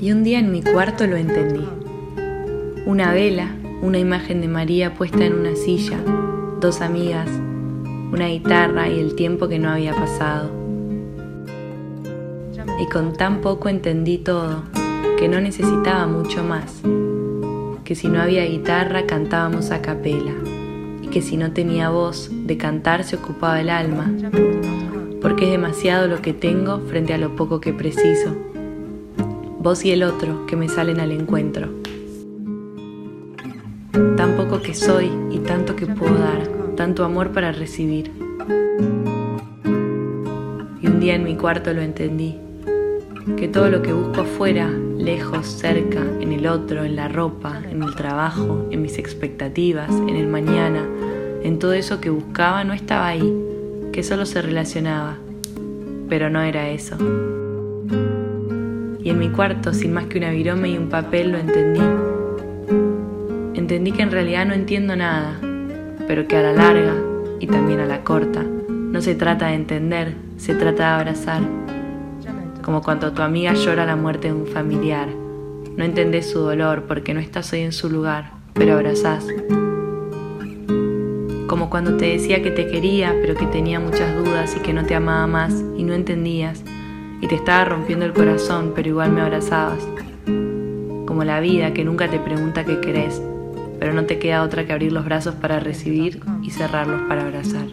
Y un día en mi cuarto lo entendí. Una vela, una imagen de María puesta en una silla, dos amigas, una guitarra y el tiempo que no había pasado. Y con tan poco entendí todo, que no necesitaba mucho más, que si no había guitarra cantábamos a capela, y que si no tenía voz, de cantar se ocupaba el alma, porque es demasiado lo que tengo frente a lo poco que preciso. Vos y el otro que me salen al encuentro. Tan poco que soy y tanto que puedo dar, tanto amor para recibir. Y un día en mi cuarto lo entendí, que todo lo que busco afuera, lejos, cerca, en el otro, en la ropa, en el trabajo, en mis expectativas, en el mañana, en todo eso que buscaba no estaba ahí, que solo se relacionaba, pero no era eso. Y en mi cuarto, sin más que una virome y un papel, lo entendí. Entendí que en realidad no entiendo nada, pero que a la larga, y también a la corta, no se trata de entender, se trata de abrazar. Como cuando tu amiga llora la muerte de un familiar. No entendés su dolor porque no estás hoy en su lugar, pero abrazás como cuando te decía que te quería, pero que tenía muchas dudas y que no te amaba más y no entendías, y te estaba rompiendo el corazón, pero igual me abrazabas. Como la vida que nunca te pregunta qué querés, pero no te queda otra que abrir los brazos para recibir y cerrarlos para abrazar.